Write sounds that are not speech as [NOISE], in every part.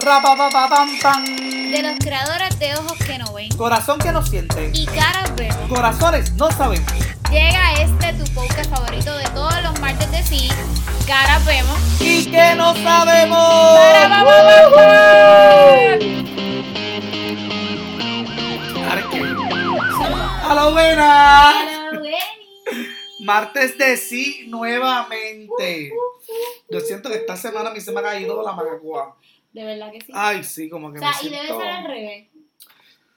De los creadores de ojos que no ven Corazón que no siente. y caras vemos, Corazones no sabemos. llega este tu podcast favorito de todos los martes de sí, caras vemos. Y que no sabemos. A la buena. Martes de sí nuevamente. Yo siento que esta semana a mí se me ha caído la magacua. De verdad que sí. Ay, sí, como que o sea, me y debe ser al revés.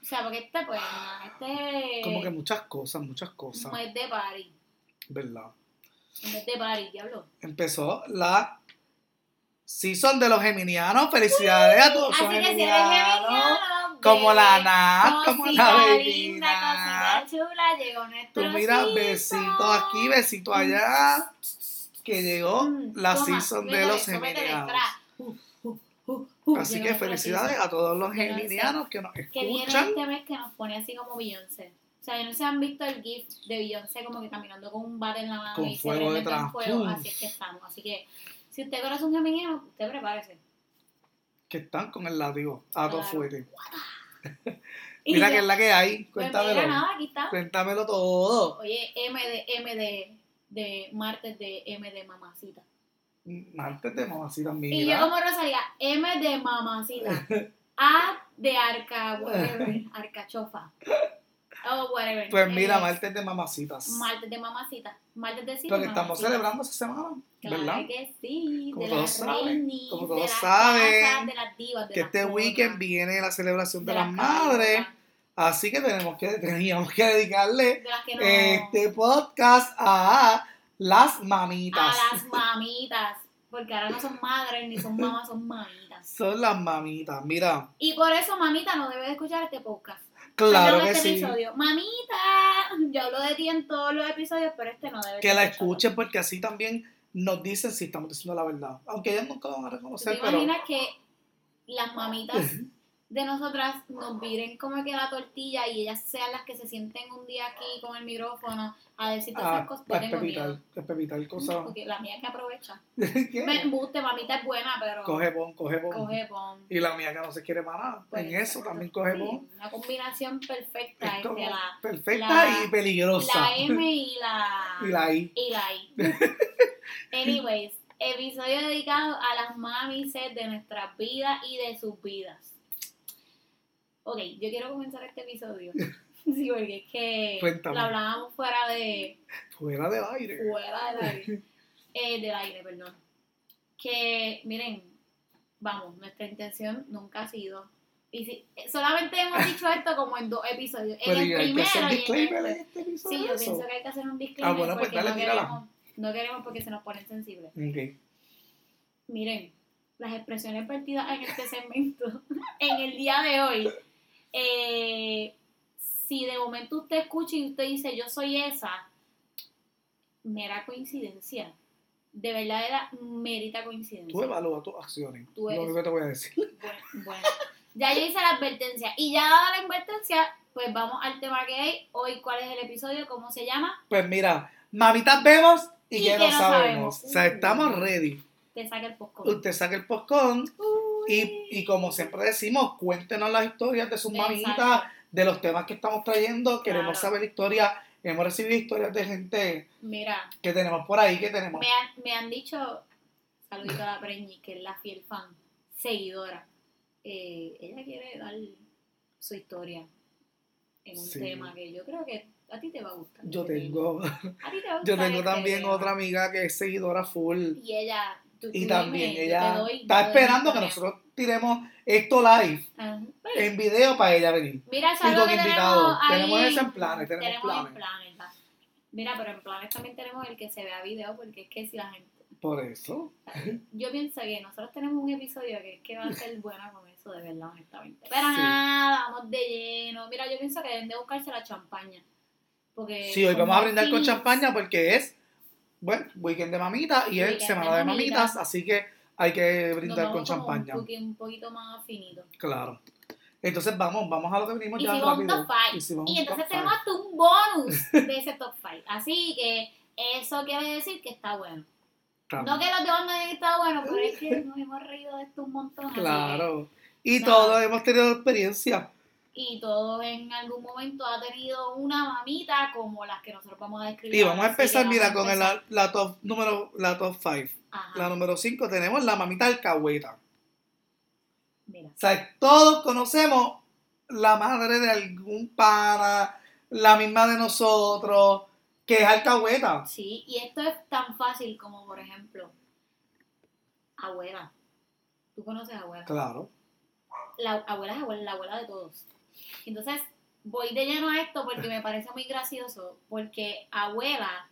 O sea, porque este, pues, este como que muchas cosas, muchas cosas, un mes de party. ¿verdad? Un mes de party, diablo. Empezó la season de los geminianos. Felicidades a todos los Así que si eres geminianos. geminiano, Como bebé, la Nat, como la cosita chula, llegó nuestro Tú mira, besito aquí, besito allá. Que llegó Mm, la toma, season de los geminianos. Uh, Así que felicidades a todos los Yo geminianos que nos Que viene escuchan. este mes que nos pone así como Beyoncé. O sea, no se han visto el GIF de Beyoncé como que caminando con un bate en la mano Con y fuego se detrás. con fuego. Así es que estamos. Así que si usted conoce un geminiano, usted prepárese. Que están con el látigo a todo Claro. fuerte. [LAUGHS] Y Mira que es la que hay. pues Cuéntamelo. mira, nada, aquí está. Cuéntamelo todo. Oye, M de, M de, de martes de M de mamacita. Martes de mamacita, Y yo mira. como Rosalía, M de mamacita. A de arca, whatever, [LAUGHS] arcachofa. Oh, whatever. Pues mira, martes de mamacitas. Martes de mamacita. Martes de sí. Porque de estamos celebrando esa semana, Claro ¿verdad? que sí. Como de todos las saben, reinis, como de todos las saben, casas, de las divas, de Que las este cosas, weekend viene la celebración de, de las las madres. Así que tenemos que, [LAUGHS] teníamos que dedicarle De las que no. este podcast a las mamitas. a las mamitas. Porque ahora no son madres ni son mamás, son mamitas. Son las mamitas. Mira, Y por eso mamita no debe de escuchar este podcast. claro que este sí. episodio. Mamita, yo hablo de ti en todos los episodios, pero este no debe Que de la escuchen porque así también nos dicen si estamos diciendo la verdad. Aunque ellas nunca lo van a ¿Te reconocer, pero imaginas que las mamitas [LAUGHS] de nosotras nos viren como que la tortilla y ellas sean las que se sienten un día aquí con el micrófono a decir todas esas cosas? a a espepitar cosas. Porque la mía que aprovecha. [LAUGHS] Me embuste, mamita es buena, pero Coge pon, coge pon. coge pon. Y la mía que no se quiere más nada. Pues, en eso también coge Sí, pon. Una combinación perfecta entre la, perfecta la- y peligrosa. la M y la, [LAUGHS] y la I. y la I. [LAUGHS] Anyways, episodio dedicado a las mamises de nuestras vidas y de sus vidas. Ok, yo quiero comenzar este episodio. [LAUGHS] Sí, porque es que Cuéntame. lo hablábamos fuera de, Fuera del aire. fuera del aire, [LAUGHS] eh, del aire, perdón. Que, miren, vamos, nuestra intención nunca ha sido. Y si, solamente hemos [LAUGHS] dicho esto como en dos episodios. En el hay que primero hacer y en disclaimer en este. episodio. Sí, yo pienso que hay que hacer un disclaimer Ah, bueno, pues porque dale, no, queremos, no queremos porque se nos ponen sensibles. Miren, las expresiones vertidas en este segmento, en el día de hoy, eh, si de momento usted escucha y usted dice yo soy esa, mera coincidencia. De verdad era merita coincidencia. Tú evalúa tus acciones. Tú Lo eres- único que te voy a decir. [LAUGHS] Bueno, bueno, ya yo hice la advertencia. Y ya dada la advertencia, pues vamos al tema que hay. Hoy, ¿cuál es el episodio? ¿Cómo se llama? Pues mira, mamitas vemos y, Y que no sabemos. sabemos. O sea, estamos ready. Te saca el poco. Usted saca el postcón y, y como siempre decimos, cuéntenos las historias de sus Exacto. mamitas, de los temas que estamos trayendo. Queremos Claro. saber historias. Hemos recibido historias de gente Mira, que tenemos por ahí, que tenemos. me han, me han dicho, saludito a la Preñi, que es la fiel fan, seguidora. Eh, ella quiere dar su historia en un Sí. tema que yo creo que a ti te va a gustar. Yo tengo. A ti te va a [LAUGHS] yo gustar tengo este también tema. otra amiga que es seguidora full. Y ella, tú- Y tú también dime, yo ella doy- está yo esperando que nosotros tiremos esto live Ajá. en video para ella venir. Mira, que invitados. tenemos ahí. Tenemos eso en planes, tenemos planes. en planes, va. Mira, pero en planes también tenemos el que se vea video, porque es que si la gente... Por eso. Yo pienso que nosotros tenemos un episodio que es que va a ser bueno con eso, de verdad, honestamente. Pero Sí. nada, vamos de lleno. Mira, yo pienso que deben de buscarse la champaña. Porque Sí, hoy vamos a brindar con champaña porque es, bueno, weekend de mamitas y es de semana de mamitas, mamitas. así que hay que brindar con champaña. Un, un poquito más finito. Claro. Entonces vamos, vamos a lo que venimos ya Hicimos un rápido. top 5. Hicimos Y entonces tenemos five. hasta un bonus [LAUGHS] de ese top 5. Así que eso quiere decir que está bueno. No que los demás no hayan estado buenos, pero es que nos hemos reído de esto un montón. que- Claro. Y todos hemos tenido experiencia. Y todos en algún momento ha tenido una mamita como las que nosotros vamos a describir. Y vamos a empezar, mira, vamos con el- empezar. la, la top número, la top 5. Ajá, La número 5 tenemos la mamita alcahueta. mira. O sea, todos conocemos la madre de algún pana, la misma de nosotros, que es alcahueta. Sí, y esto es tan fácil como, por ejemplo, abuela. ¿Tú conoces a abuela? Claro. La abuela es abuela, la abuela de todos. Entonces, voy de lleno a esto porque me parece muy gracioso, porque abuela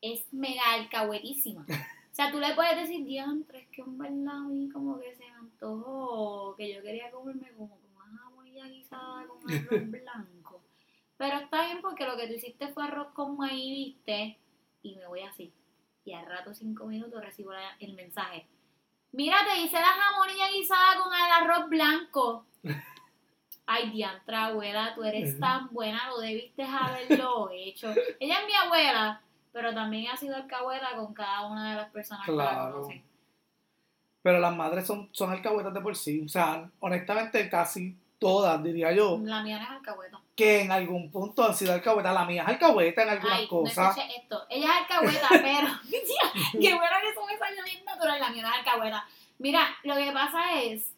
es mega alcahuetísima. O sea, tú le puedes decir, diantre, es que en verdad a mí como que se me antojó, que yo quería comerme como con una jamonilla guisada con arroz blanco. Pero está bien porque lo que tú hiciste fue arroz con maíz, viste, y me voy así. Y al rato, cinco minutos, recibo el mensaje. Mira, te hice la jamonilla guisada con el arroz blanco. Ay, diantra, abuela, tú eres tan buena, lo debiste haberlo [LAUGHS] hecho. Ella es mi abuela, pero también ha sido alcahueta con cada una de las personas que la Claro. conocen. Pero las madres son, son alcahuetas de por sí. O sea, honestamente, casi todas, diría yo, La mía no es alcahueta. que en algún punto han sido alcahuetas. La mía es alcahueta en algunas Ay, no cosas. escuché esto. Ella es alcahueta, [LAUGHS] pero. [LAUGHS] Qué bueno que eso me salió bien natural. La mía no es alcahueta. Mira, lo que pasa es.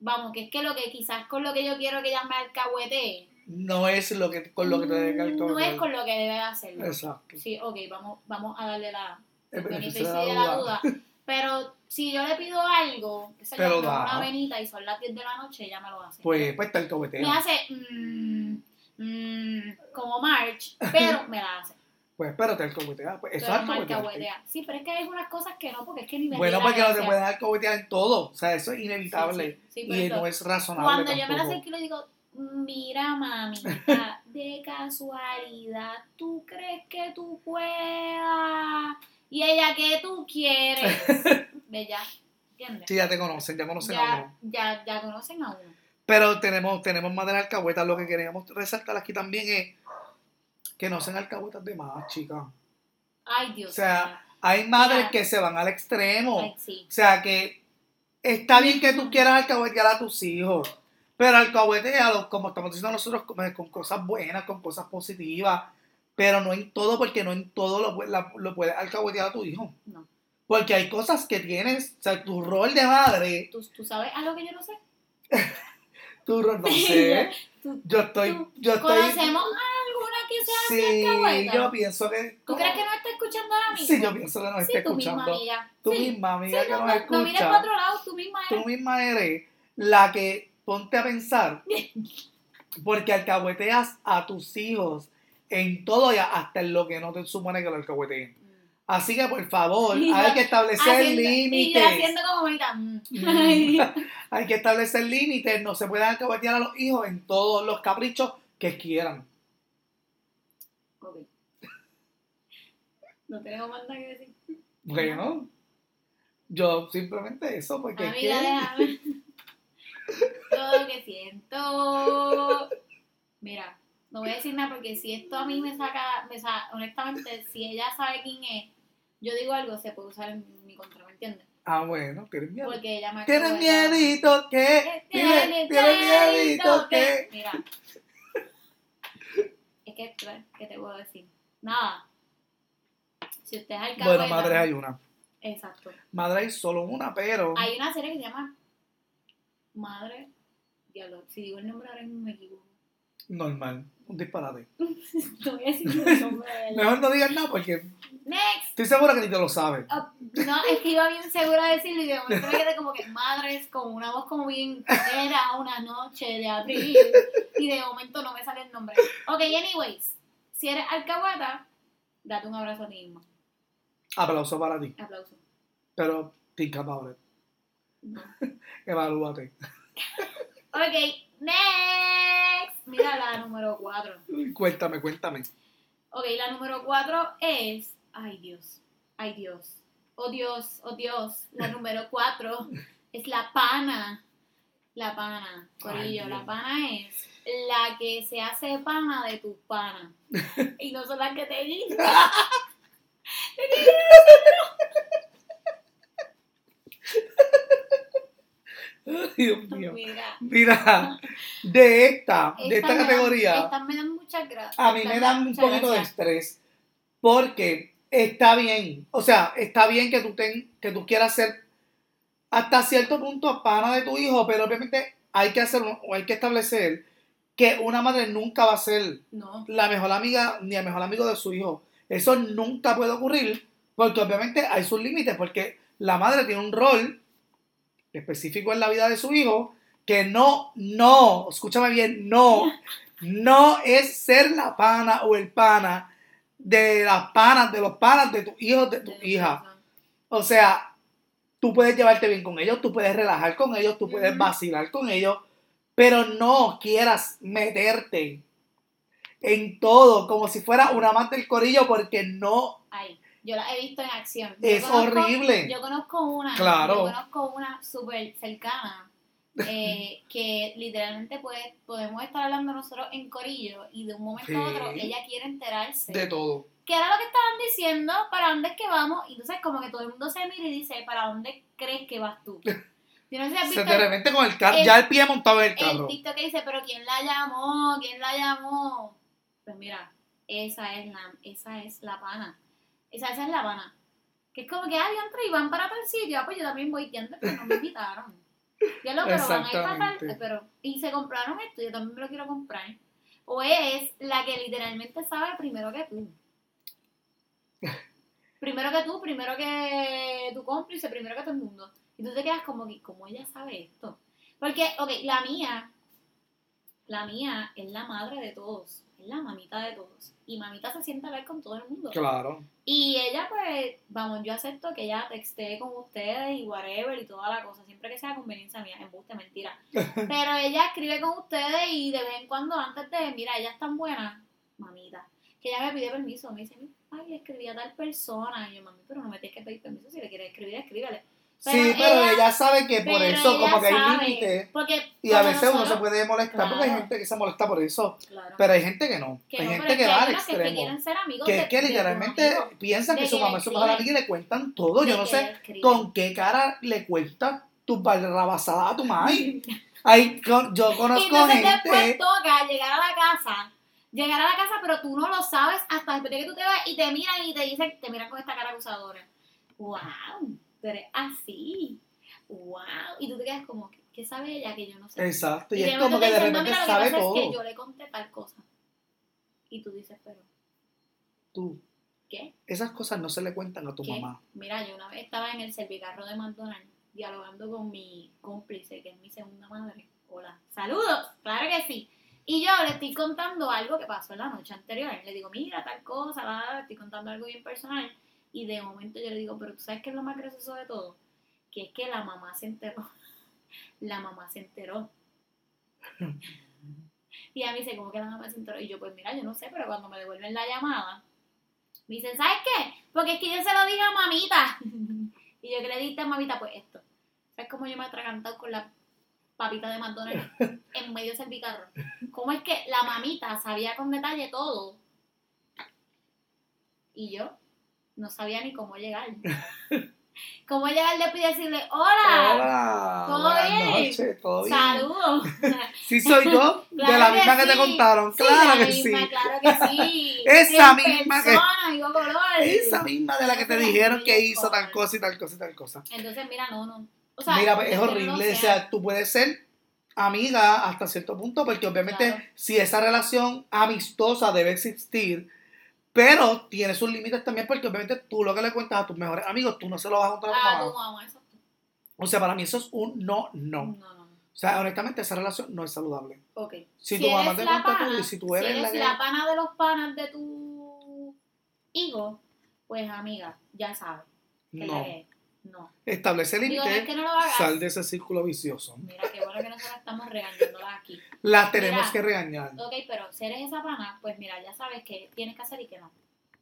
Vamos, que es que lo que quizás con lo que yo quiero que ella me alcahuete. no es lo que, con lo que te debe No alcahuetar. es con lo que debe hacerlo. Exacto. Sí, ok, vamos, vamos a darle la, El el beneficio beneficio de la duda. [LAUGHS] Pero si yo le pido algo, que se llama da. una avenita y son las 10 de la noche, ella me lo hace. Pues, pues te alcahuetea. me hace mm, mm, como March, pero me la hace. Pues espérate, alcahuetea. Pues, eso es Pero alcahuetea. Sí, pero es que hay algunas cosas que no, porque es que ni me Bueno, porque no te puedes alcahuetear en todo. O sea, eso es inevitable. Sí, sí, sí, pero y no es razonable. Cuando yo me la acerco y le digo, mira mamita, [LAUGHS] de casualidad, ¿tú crees que tú puedas? Y ella, ¿qué tú quieres? [LAUGHS] Ya, ¿entiendes? Sí, ya te conocen, ya conocen a uno. ya, ya conocen a uno. Pero tenemos, tenemos madre alcahuetas. Lo que queríamos resaltar aquí también es que no sean alcahuetas de más, chicas. Ay, Dios O sea. Hay madres que se van al extremo. Ay, sí. O sea que está bien que tú quieras alcahuetear a tus hijos, pero alcahuetealos, como estamos diciendo nosotros, con, cosas buenas, con cosas positivas, pero no en todo, porque no en todo lo, pu- la- lo puedes alcahuetear a tu hijo. No. Porque hay cosas que tienes, o sea, tu rol de madre, ¿Tú, tú sabes algo que yo no sé? [LAUGHS] tu rol, no [LAUGHS] sé, Tú- yo estoy, tú- yo estoy, ¿Conocemos a alguna que sea así sí, yo pienso que, ¿Tú crees que no está escuchando ahora mismo? sí, yo pienso que Sí, está tu misma escuchando, amiga. tú sí. misma amiga Sí, que no, nos no, escucha. no mires para otro lado, tú misma tú eres. misma eres la que ponte a pensar [LAUGHS] porque alcahueteas a tus hijos en todo y hasta en lo que no te supone que lo alcahueteen. Mm. Así que por favor, [LAUGHS] Y hay que establecer Haciendo- Y límites. haciendo como ahorita. mm. Mm. [LAUGHS] Ay. hay que establecer límites. No se pueden alcahuetear a los hijos en todos los caprichos que quieran. Ok. No tenemos más nada que decir. Bueno, yo simplemente eso, porque es Amiga, que- déjame. [LAUGHS] Todo lo que siento. Mira, no voy a decir nada porque si esto a mí me saca, me honestamente, si ella sabe quién es, yo digo algo, se puede usar en mi contra, ¿me entiendes? Ah, bueno, tienes miedo. Porque ella me ¿Tienes miedito que? ¿Tienes, tienes miedito que? Mira. Es que, ¿qué te puedo decir? Nada. Si usted es alcahueta. Bueno, madre hay una. Exacto. Madre hay solo una, pero... Hay una serie que se llama Madre. Diablo, si digo el nombre ahora mismo me equivoco. Normal, un disparate. [LAUGHS] No voy a decir el [LAUGHS] nombre de Mejor no digas nada porque Next. estoy segura que ni te lo sabes. Ah, no, es que iba bien segura de decirlo y de momento me quedé como que madres con una voz como bien era una noche de abril y de momento no me sale el nombre. Ok, anyways, si eres alcahueta, date un abrazo a ti mismo. Aplauso para ti. Aplauso. Pero think about it. No. [LAUGHS] Evalúate. [LAUGHS] Ok, next. Mira la número 4. Cuéntame, cuéntame. Ok, la número 4 es. Ay, Dios. Ay, Dios. Oh, Dios. Oh, Dios. La [LAUGHS] número 4 es la pana. La pana. Corillo, la pana es la que se hace pana de tus panas. y no son las que te dicen. Dios mío. Mira. Mira, de esta, de esta categoría. A mí me dan un poquito de estrés. Porque está bien. O sea, está bien que tú, ten, que tú quieras ser hasta cierto punto pana de tu hijo, pero obviamente hay que hacer o hay que establecer que una madre nunca va a ser la mejor amiga ni el mejor amigo de su hijo. Eso nunca puede ocurrir porque obviamente hay sus límites, porque la madre tiene un rol específico en la vida de su hijo que no, no, escúchame bien, no, no es ser la pana o el pana de las panas, de los panas de tu hijo, de tu hija. O sea, tú puedes llevarte bien con ellos, tú puedes relajar con ellos, tú puedes vacilar con ellos, pero no quieras meterte en todo como si fuera una amante del corillo porque no Ay, yo la he visto en acción. Yo es conozco- horrible. Yo conozco una, Claro. yo conozco una súper cercana eh, [LAUGHS] que literalmente puede, podemos estar hablando nosotros en corillo y de un momento a otro Sí. ella quiere enterarse. De todo. ¿Qué era lo que estaban diciendo? ¿Para dónde es que vamos? Y entonces como que todo el mundo se mira y dice, ¿para dónde crees que vas tú? [LAUGHS] Yo no sé si has Se visto de repente con el carro, el- ya el pie montado en el el carro. TikTok que dice, pero ¿quién la llamó? ¿Quién la llamó? Pues mira, esa es la, esa es la pana. Esa, esa es la pana. Que es como que, ah, diantre, y van para tal sitio. Ah, pues yo también voy, diantre, pero no me invitaron. Ya lo, pero van a ir para tal, pero, y se compraron esto, yo también me lo quiero comprar. O es la que literalmente sabe primero que tú. [LAUGHS] Primero que tú, primero que tu cómplice, primero que todo el mundo. Y tú te quedas como que, ¿cómo ella sabe esto? Porque, ok, la mía, la mía es la madre de todos, es la mamita de todos. Y mamita se sienta a ver con todo el mundo. Claro. Y ella, pues, vamos, yo acepto que ella textee con ustedes y whatever y toda la cosa, siempre que sea conveniencia mía, embuste, mentira. [LAUGHS] Pero ella escribe con ustedes y de vez en cuando, antes de, mira, ella es tan buena, mamita, que ella me pide permiso, me dice, ay, escribí a tal persona. Y yo, mami, pero no me tienes que pedir permiso, si le quieres escribir, escríbele. Sí, Pero ella- ella sabe que por eso como que hay límites. Y a veces uno se puede molestar porque hay gente que se molesta por eso. Claro. Pero hay gente que no. que hay no, gente que va al unos que, extremo. quieren ser amigos Que de- es que literalmente piensan que su mamá es su mejor amiga y le cuentan todo. Yo no sé con qué cara le cuenta tu barrabasada a tu [LAUGHS] madre. Con- yo Y conozco entonces después gente. toca llegar a la casa, llegar a la casa, pero tú no lo sabes hasta después de que tú te vas y te miran y te dicen, te miran con esta cara acusadora. ¡Wow! Tú eres así. ¡Wow! Y tú te quedas como, ¿qué, qué sabe ella que yo no sé? Exacto. Y de es como que de repente mira, lo que sabe pasa es que todo. yo le conté tal cosa. Y tú dices, pero, Tú, ¿qué? esas cosas no se le cuentan a tu ¿Qué? mamá. Mira, yo una vez estaba en el servicarro de McDonald's dialogando con mi cómplice, que es mi segunda madre. Hola, saludos, claro que sí. Y yo le estoy contando algo que pasó en la noche anterior. Le digo, mira, tal cosa, la, la, la, estoy contando algo bien personal. Y de momento yo le digo, pero tú sabes qué es lo más gracioso de todo? Que es que la mamá se enteró. [LAUGHS] La mamá se enteró. [LAUGHS] Y a mí dice, ¿cómo que la mamá se enteró? Y yo, pues mira, yo no sé, pero cuando me devuelven la llamada, me dicen, ¿sabes qué? Porque es que yo se lo dije a mamita. [LAUGHS] y yo que le diste a mamita, pues esto. ¿Sabes cómo yo me he atragantado con la papita de McDonald's en medio del servicarro? ¿Cómo es que la mamita sabía con detalle todo? Y yo no sabía ni cómo llegar. [LAUGHS] ¿Cómo llegar después y decirle, hola, Hola. ¿Todo bien? noches, ¿todo bien? saludos? [LAUGHS] Sí soy yo, [LAUGHS] de la que misma que te contaron. Sí, claro la que sí. misma, Claro que sí. Esa En misma que- color. Esa misma de la que te dijeron que hizo tal cosa y tal cosa y tal cosa. Entonces, mira, no, no. O sea, Mira, es no horrible. O sea, tú puedes ser amiga hasta cierto punto, porque obviamente Claro. si esa relación amistosa debe existir, pero tiene sus límites también, porque obviamente tú lo que le cuentas a tus mejores amigos, tú no se lo vas a contar a tu Ah, mamá. eso. O sea, para mí eso es un no, no. No, no. O sea, honestamente, esa relación no es saludable. Ok. Si, tu mamá te cuenta pana, todo y si tú eres, si eres la que... la pana de los panas de tu hijo, pues amiga, ya sabes. Que No. la que- no. Establece límites, que no lo sal de ese círculo vicioso. Mira, qué bueno que nosotros estamos regañándola aquí. La tenemos Mira. que regañar. Ok, pero si eres esa pana, pues mira, ya sabes que tienes que hacer y que no.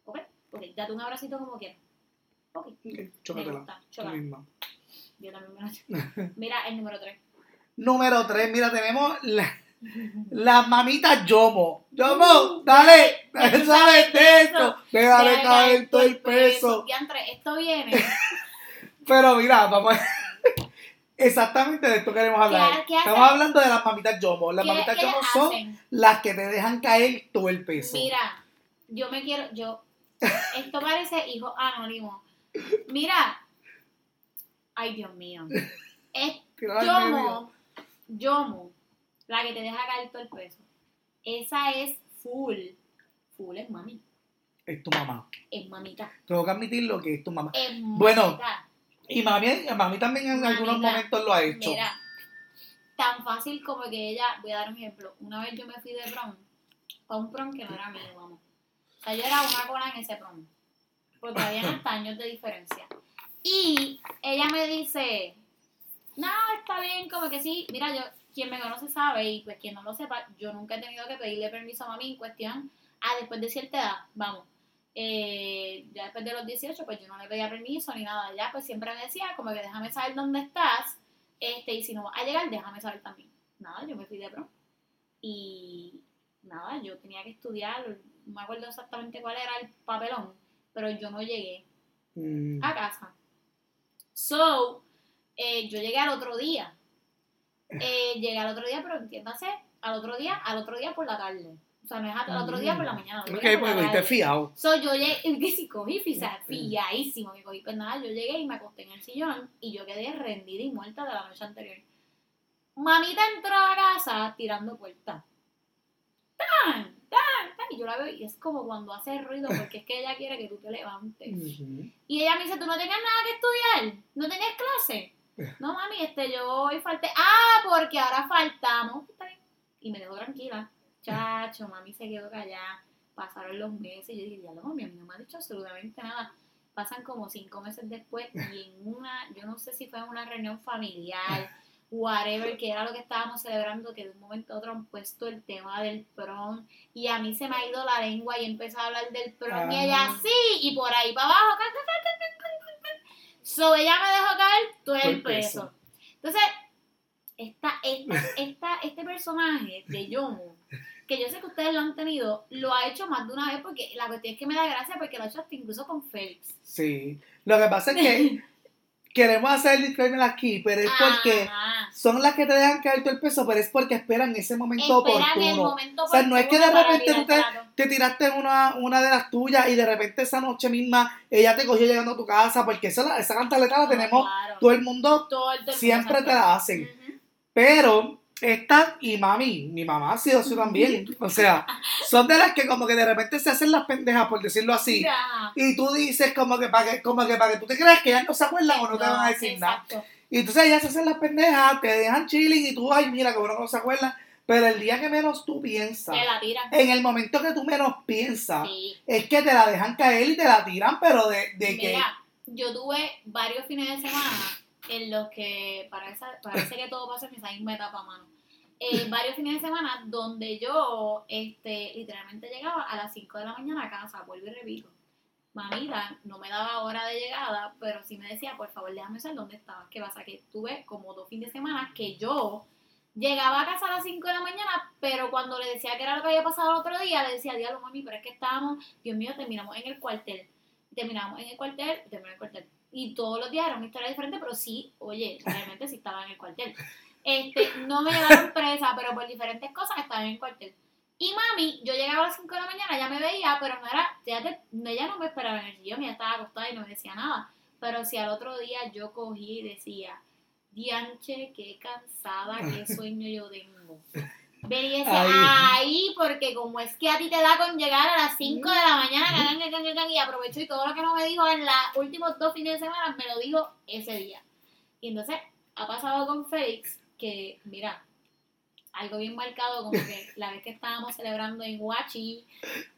¿Ok? Ok, date un abracito como quieras. Ok, chócatela. misma. Yo también me la Mira, el número 3. Número 3, mira, tenemos la, la mamita Yomo. Yomo, dale, sabes de esto. Déjale caer todo el peso. Diantre, esto viene. Pero mira, vamos [LAUGHS] Exactamente de esto queremos hablar. ¿Qué- qué Estamos hablando de las mamitas yomo. Las ¿Qué- mamitas yomo son hacen? las que te dejan caer todo el peso. Mira, yo me quiero, yo, esto parece hijo anónimo. Mira, ay Dios mío, es. [LAUGHS] Yomo, Yomo, la que te deja caer todo el peso. Esa es full, full es mami, Es tu mamá. es mamita, Tengo que admitir lo que es tu mamá. es Bueno, mamita. Y mami, mami también en algunos momentos lo ha hecho. Mira, tan fácil como que ella, voy a dar un ejemplo. Una vez yo me fui de prom, para un prom que no era mío, vamos. O sea, yo era una cola en ese prom, porque habían [LAUGHS] hasta años de diferencia. Y ella me dice, no, está bien, como que sí. Mira, yo, quien me conoce sabe, y pues quien no lo sepa, yo nunca he tenido que pedirle permiso a mami en cuestión a después de cierta edad, vamos. Eh, ya después de los 18, pues yo no le pedía permiso ni nada. Ya, pues siempre me decía, como que déjame saber dónde estás, este, y si no vas a llegar, déjame saber también. Nada, yo me fui de prom. Y nada, yo tenía que estudiar, no me acuerdo exactamente cuál era el papelón, pero yo no llegué Mm. a casa. So, eh, yo llegué al otro día. Eh, llegué al otro día, pero entiéndase, al otro día, al otro día por la tarde. O sea, no es al otro día por la mañana. Ok, día por pues la cogiste fiado. So, yo llegué, [LAUGHS] que sí cogí, sea, fiadísimo que cogí, pues nada, yo llegué y me acosté en el sillón y yo quedé rendida y muerta de la noche anterior. Mamita entró a la casa tirando puertas. ¡Tan! ¡Tan! ¡Tan! Y yo la veo y es como cuando hace ruido porque es que ella quiere que tú te levantes. Y ella me dice, ¿tú no tenías nada que estudiar? ¿No tenías clase? [LAUGHS] No, mami, este, yo hoy falté. Ah, porque ahora faltamos. Y me dejó tranquila. Chacho, mami se quedó callada. Pasaron los meses y yo dije, ya lo mami, a mí no me ha dicho absolutamente nada. Pasan como cinco meses después y en una, yo no sé si fue en una reunión familiar, whatever, que era lo que estábamos celebrando, que de un momento a otro han puesto el tema del prom y a mí se me ha ido la lengua y empezó a hablar del prom y Ah. ella sí, y por ahí para abajo, so ella me dejó caer todo el peso. Entonces, esta, esta, esta, este personaje de Yomo, que yo sé que ustedes lo han tenido, lo ha hecho más de una vez porque la cuestión es que me da gracia porque lo ha hecho hasta incluso con Félix. Sí. Lo que pasa es que [LAUGHS] queremos hacer el disclaimer aquí, pero es porque Ajá. son las que te dejan caer todo el peso, pero es porque esperan ese momento Esperan el oportuno. momento O sea, no es que de repente tú te, tiraste una, una de las tuyas y de repente esa noche misma ella te cogió llegando a tu casa, porque esa, esa cantaleta la tenemos Claro. todo el mundo, Todo el- todo el siempre te la hacen. Pero esta y mami, mi mamá ha sido así también. O sea, son de las que como que de repente se hacen las pendejas, por decirlo así. Y tú dices como que para que, como que para que tú te creas que ellas no se acuerdan o no te van a decir nada. Y entonces ellas se hacen las pendejas, te dejan chilling y tú, ay, mira, que bueno que no se acuerdan. Pero el día que menos tú piensas, en el momento que tú menos piensas, Sí. es que te la dejan caer y te la tiran, pero de, de que... Mira, yo tuve varios fines de semana en los que parece, parece que todo pasa en esa misma etapa, mano. Eh, varios fines de semana donde yo este, literalmente llegaba a las 5 de la mañana a casa, vuelvo y repito. Mamita no me daba hora de llegada, pero sí me decía, por favor, déjame saber dónde estabas. ¿Qué pasa? Que tuve como dos fines de semana que yo llegaba a casa a las 5 de la mañana, pero cuando le decía que era lo que había pasado el otro día, le decía, diablo, mami, pero es que estábamos, Dios mío, terminamos en el cuartel terminamos en el cuartel, terminamos en el cuartel. Y todos los días era una historia diferente, pero sí, oye, realmente sí estaba en el cuartel. Este, no me llevaron presa, pero por diferentes cosas estaba en el cuartel. Y mami, yo llegaba a las 5 de la mañana, ya me veía, pero no era, ya te- ella no me esperaba en el sillón, ella estaba acostada y no me decía nada. Pero si al otro día yo cogí y decía, Dianche, qué cansada, qué sueño yo tengo. Y Ay. ahí, porque como es que a ti te da con llegar a las 5 de la mañana, can, can, can, can, y aprovecho y todo lo que no me dijo en los últimos dos fines de semana, me lo dijo ese día. Y entonces ha pasado con Félix que, mira, algo bien marcado, como que [LAUGHS] la vez que estábamos celebrando en Huachi,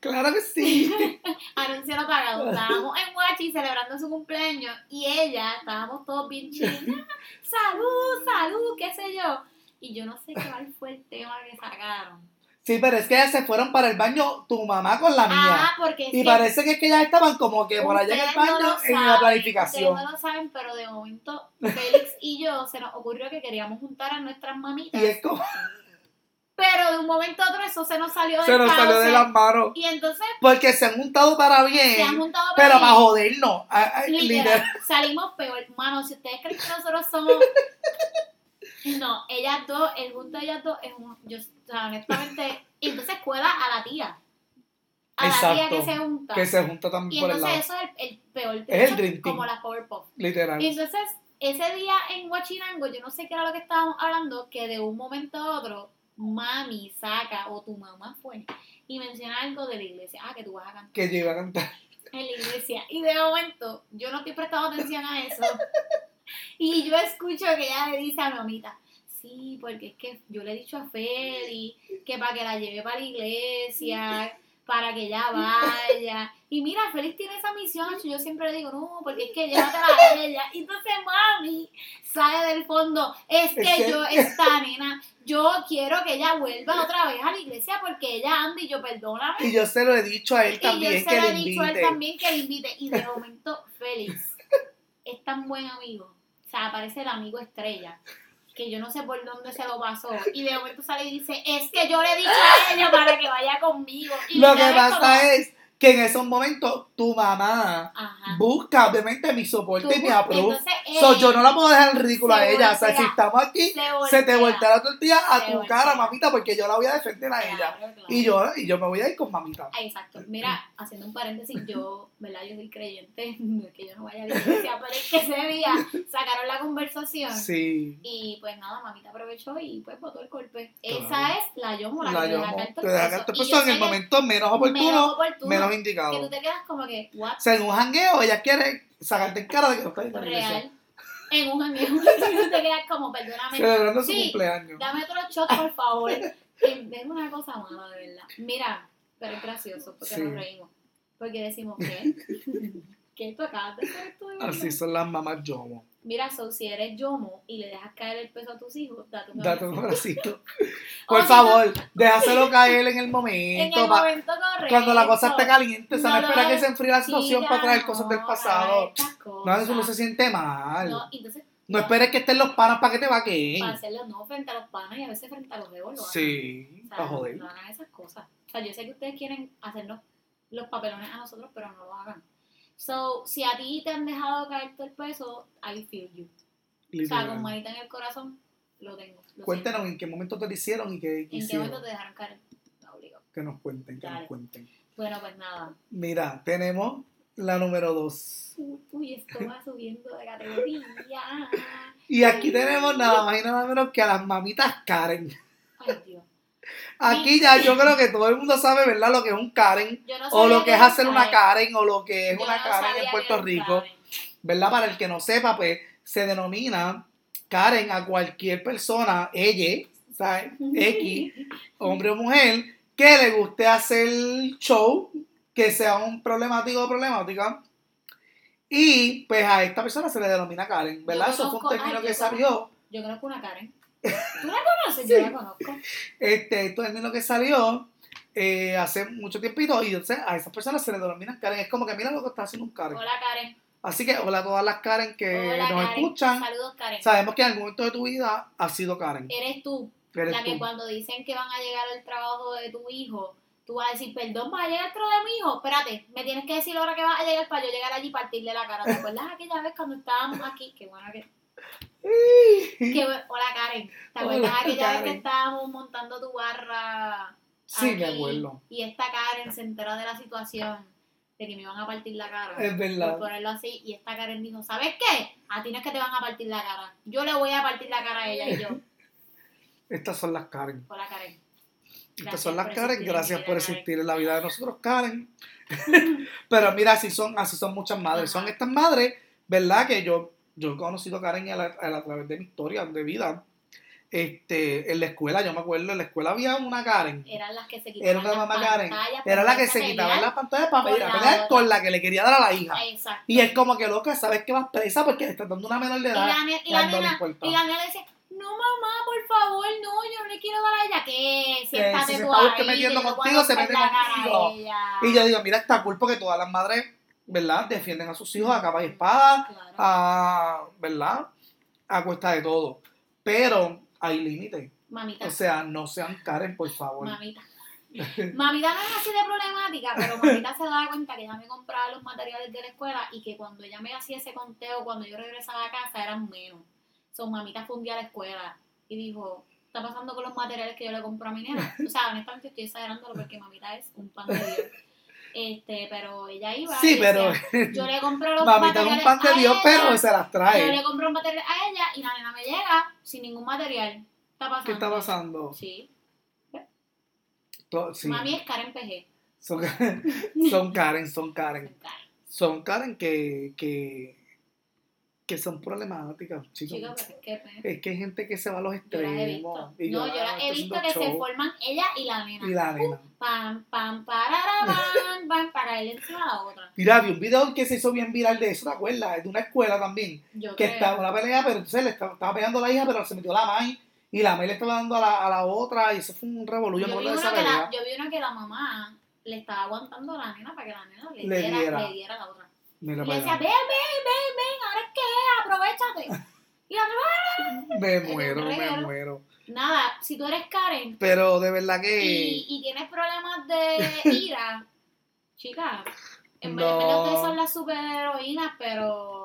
Claro que sí. [LAUGHS] anuncio no pagado, estábamos en Huachi celebrando su cumpleaños y ella, estábamos todos bien chill, [LAUGHS] "Ah, salud, salud, qué sé yo. Y yo no sé cuál fue el tema que sacaron. Sí, pero es que ellas se fueron para el baño, tu mamá con la mía. Ah, porque y que parece que es que ellas estaban como que por allá en el no baño, en saben, la planificación. Ustedes no lo saben, pero de momento Félix y yo se nos ocurrió que queríamos juntar a nuestras mamitas. Y es como, Pero de un momento a otro eso se nos salió Se del nos salió de las manos. Y entonces Porque se han juntado para bien. se han juntado pero para para jodernos. Ah, ah, Literal, literal. salimos peor. Mano, si ustedes creen que nosotros somos. [LAUGHS] No, ellas dos, el junto de ellas dos es un. Yo, o sea, honestamente. Y entonces cuela a la tía. A la tía que se junta. Que se junta y también por el entonces lado. eso es el, el peor. Es el Dream Team. Como las Powerpuff. Literal. Y entonces, ese día en Huachinango, yo no sé qué era lo que estábamos hablando, que de un momento a otro, mami saca, o tu mamá fue, y menciona algo de la iglesia. Ah, que tú vas a cantar Que yo iba a cantar. en la iglesia. Y de momento, yo no estoy prestando atención a eso. Y yo escucho que ella le dice a mi mamita, sí, porque es que yo le he dicho a Feli que para que la lleve para la iglesia, [LAUGHS] para que ella vaya. Y mira, Félix tiene esa misión. Yo siempre le digo, no, porque es que llévatela a ella. Y entonces mami sale del fondo, es que yo, esta nena, yo quiero que ella vuelva otra vez a la iglesia porque ella anda y yo, perdóname. Y yo se lo he dicho a él Y también yo se que lo he dicho a él también que le invite. Y de momento, Félix es tan buen amigo. O sea, aparece el amigo estrella. Que yo no sé por dónde se lo pasó. [LAUGHS] Y de momento sale y dice: Es que yo le he dicho a ella para que vaya conmigo. Y Lo que pasa como- es que en esos momentos tu mamá Ajá. busca obviamente mi soporte y mi entonces So, yo no la puedo dejar en ridículo a ella. O sea, voltea. si estamos aquí, se se te voltea. voltea la tortilla a tu voltea. cara, mamita, porque yo la voy a defender a ella. Claro. Y yo, y yo me voy a ir con mamita. Ah, Exacto. Mira, haciendo un paréntesis, yo, ¿verdad? Yo soy creyente, [LAUGHS] que yo no vaya a la iglesia, pero es que ese día sacaron la conversación Sí. y pues nada, mamita aprovechó y pues botó el golpe. Claro. Esa es la yomo, la, La que caer Te deja el peso en el que momento menos oportuno, menos oportuno, menos que indicado. tú te quedas como que, what? O sea, en un jangueo ella quiere sacarte en cara de que no está en la iglesia. Real. En un jangueo, [LAUGHS] tú te quedas como, perdóname, Celebrando su Sí. cumpleaños. Dame otro shot, por favor. [LAUGHS] Eh, Es una cosa mala, de verdad. Mira, pero es gracioso porque Sí. nos reímos. Porque decimos, ¿qué? [LAUGHS] ¿Qué tú acabas de hacer verdad? Así son las mamás yomo. Mira, so, si eres yomo y le dejas caer el peso a tus hijos, date un Date un abracito. Por favor, déjaselo [LAUGHS] caer en el En momento. el pa- momento correcto. cuando la cosa esté caliente, no, No lo espera que se enfríe la situación para traer no, cosas del no pasado. No, eso no se siente mal. No, No, entonces, esperes que estén los panas para que te para vaquen. hacerlo no frente a los panas y a veces frente a los hacen. Sí, para joder. No hagan esas cosas. O sea, yo sé que ustedes quieren hacernos los papelones a nosotros, pero no lo hagan. So, si a ti te han dejado caer todo el peso, I feel you. O sea, con manita en el corazón, lo tengo. lo Cuéntanos siento. en qué momento te lo hicieron y qué ¿En qué hicieron. momento te dejaron caer? No, obligado. Que nos cuenten, que Dale. nos cuenten. Bueno, pues nada. Mira, tenemos la número dos. Uy, uy, esto va [LAUGHS] subiendo de categoría. Y aquí tenemos nada más y nada menos que a las mamitas Karen. Ay, Dios. Aquí ya yo creo que todo el mundo sabe, ¿verdad? Lo que es un Karen. No O lo que es hacer un una Karen. O lo que es Yo una no Karen en que Puerto Rico. Karen. ¿verdad? Para el que no sepa, pues se denomina Karen a cualquier persona, ella, ¿sabes? [LAUGHS] X, hombre o mujer, que le guste hacer show, que sea un problemático o problemática. Y pues a esta persona se le denomina Karen, ¿verdad? Eso fue un término ay, que yo salió. Yo conozco una Karen. ¿Tú la conoces? Yo la conozco. Este término que salió eh, hace mucho tiempito y entonces a esas personas se le denomina Karen. Es como que mira lo que está haciendo un Karen. Hola, Karen. Así que hola a todas las Karen que Hola, nos Karen. escuchan. Saludos, Karen. Sabemos que en algún momento de tu vida has sido Karen. Eres tú Eres la que tú. cuando dicen que van a llegar al trabajo de tu hijo, tú vas a decir, perdón, ¿vas a llegar al trabajo de mi hijo? Espérate, me tienes que decir ahora que vas a llegar para yo llegar allí y partirle la cara. ¿Te acuerdas aquella vez cuando estábamos aquí? Qué buena que... [LAUGHS] Bu- Hola, Karen. ¿Te acuerdas Hola, aquella vez que Karen. estábamos montando tu barra? Sí, me acuerdo. Y esta Karen se enteró de la situación de que me iban a partir la cara. Es Por verdad. ponerlo así, y esta Karen dijo, ¿sabes qué? A ti no es que te van a partir la cara. Yo le voy a partir la cara a ella y yo. [LAUGHS] Estas son las Karen. Hola, Karen. Estas son las por Karen. Gracias por Karen. existir en la vida de nosotros, Karen. [LAUGHS] Pero mira, así son, así son muchas madres. Ajá. Son estas madres, ¿verdad? Que yo, yo he conocido a Karen a, la- a la- a través de mi historia de vida. Este, en la escuela, yo me acuerdo, en la escuela había una Karen. Eran las que se quitaban Era una las mamá Karen. Era la que se quitaba las pantallas para pedir a la pelear con la que le quería dar a la hija. Exacto. Y es como que loca, ¿sabes que vas presa? Porque le estás dando una menor de edad. y la nena, y la nena le dice, no mamá, por favor, no, yo no le quiero dar a ella. ¿Qué? Siéntate si se tú está ahí, metiendo que contigo, se mete contigo. ella". Y yo digo, mira, está cool porque todas las madres, ¿verdad? Defienden a sus hijos a capa y espada, Claro. a, ¿verdad? A cuesta de todo. Pero hay límites. Mamita. O sea, no sean Karen, por favor. Mamita. [LAUGHS] Mamita no es así de problemática, pero mamita se daba cuenta que ella me compraba los materiales de la escuela y que cuando ella me hacía ese conteo, cuando yo regresaba a casa, eran menos. So, mamita fue un día a la escuela y dijo, ¿qué está pasando con los materiales que yo le compro a mi nena? O sea, honestamente estoy exagerándolo porque mamita es un pan de Dios. Este, pero ella iba Sí, pero decía, yo le compro los mamita es un materiales pan de Dios, ella, pero se las yo trae. le compro un material a ella y la nena me llega sin ningún material. ¿Qué está pasando? ¿Qué está pasando? Sí. To- sí. Mami es Karen PG. Son, son Karen, son Karen. Son Karen que, que, que son problemáticas, chicos. Es que pues, Es que hay gente que se va a los yo he extremos. visto. y No, yo ah, las he estoy visto que se show. forman ella y la nena. Y la nena. Pam, pam, pam, pam, para caerle encima la otra. Mira, vi un video que se hizo bien viral de eso, ¿te acuerdas? Es de una escuela también. Yo Que creo. estaba una pelea, pero entonces le estaba, estaba pegando a la hija, pero se metió la mai. Y la mai le estaba dando a la, a la otra. Y eso fue un revolú. Yo yo, vi una que la, yo vi una que la mamá le estaba aguantando a la nena para que la nena le, Le diera, diera. le diera a la otra. Y le para decía, ven, ven, ven, ven, ahora es que, aprovechate. Y la nena, Me muero, me muero. nada, si tú eres Karen Pero de verdad que. y, y tienes problemas de [LAUGHS] ira, chica, en vez No. de ustedes son las superheroínas, pero...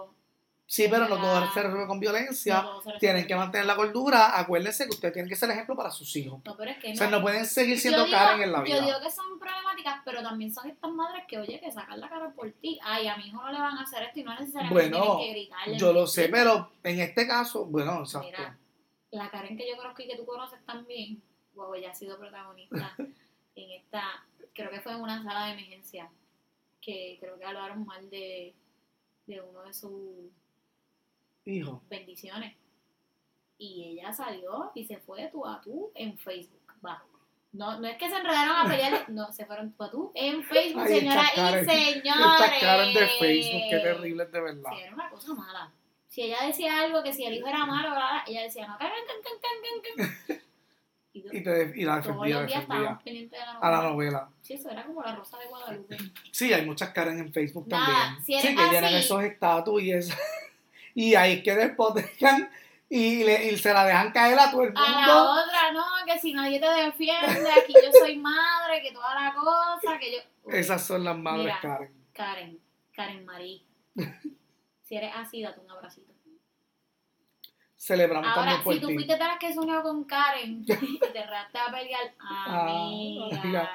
Sí, pero no todo se resuelve con violencia. no, Tienen que mantener la cordura. Acuérdense que ustedes tienen que ser ejemplo para sus hijos. No, pero es que O sea, no pueden seguir siendo Karen en la Yo digo vida. que son problemáticas, pero también son estas madres que, oye, que sacan la cara por ti. Ay, a mi hijo no le van a hacer esto y no necesariamente Bueno, tienen que gritarle. Yo lo sé, pero en este caso, bueno, exacto. Mira, la Karen que yo conozco y que tú conoces también, wow, ella ha sido protagonista [LAUGHS] en esta, creo que fue en una sala de emergencia, que creo que hablaron mal de, de uno de sus Hijo. bendiciones. Y ella salió y se fue tú a tú en Facebook. Va. No, no es que se enredaron a [LAUGHS] pelear, no, se fueron tú a tú en Facebook, Ay, Karen- y señores. Estas Karen de Facebook, qué terrible de verdad. Sí, era una cosa mala. Si ella decía algo, que si el hijo era malo, ella decía, no, can, can, can, can. Y, Y, te, y la todos defendía, los días estábamos pendientes de la A novela. la novela. Sí, eso era como la rosa de Guadalupe. Sí, hay muchas Karen en Facebook Nada, también. si sí, que llenan así- esos estatus y eso. Y ahí es que despotecan y, le- y se la dejan caer a todo el A la mundo. otra, no, que si nadie te defiende, aquí yo soy madre, que toda la cosa, que yo... Esas son las madres Mira. Karen. Karen, Karen Marí. [LAUGHS] Si eres así, date un abracito. Celebramos Ahora, también por si tú fuiste de las que se unió con Karen [LAUGHS] y te raste a pelear, Ah, amiga, amiga.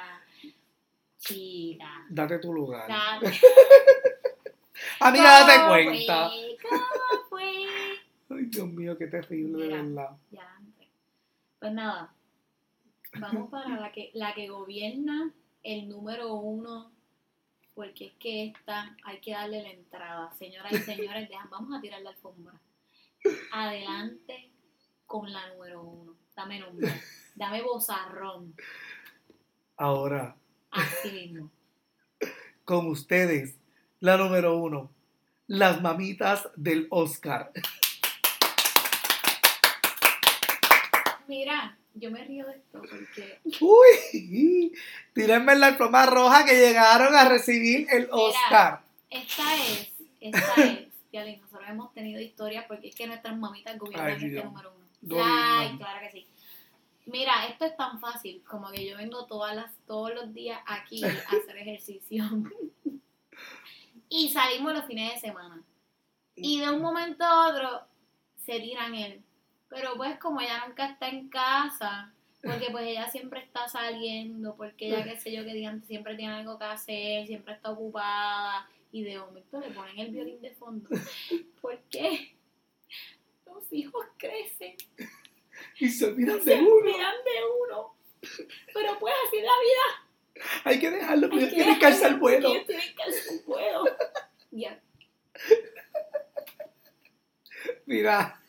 chica. Date tu lugar. date- [LAUGHS] Amiga, date ¿Cómo cuenta. fue? ¿Cómo fue? Ay, Dios mío, qué terrible, Mira. de verdad. Ya. Pues nada, vamos para la que, la que gobierna el número uno, porque es que esta hay que darle la entrada. Señoras y señores, dejan- vamos a tirar la alfombra. Adelante con la número uno. Dame nombre, dame bozarrón, Ahora, así mismo. con ustedes, la número uno, las mamitas del Oscar. Mira, yo me río de esto porque Uy, tírenme la pluma roja que llegaron a recibir el Oscar. esta es, esta es, [LAUGHS] Yali, nosotros hemos tenido historias porque es que nuestras mamitas gobiernan Ay, este número uno. Ay, claro que sí. Mira, esto es tan fácil como que yo vengo todas las, todos los días aquí a [LAUGHS] hacer ejercicio. Y salimos los fines de semana. Y de un momento a otro se tiran él. Pero pues como ella nunca está en casa, porque pues ella siempre está saliendo, porque ella qué sé yo que digan, siempre tiene algo que hacer, siempre está ocupada, y de momento le ponen el violín de fondo. [LAUGHS] ¿Por qué? Los hijos crecen, Y se olvidan se de uno. olvidan de uno. Pero pues así es la vida. Hay que dejarlo, que alzar dejarlo porque vuelo. tienen que alzar vuelo. Ya. Mira.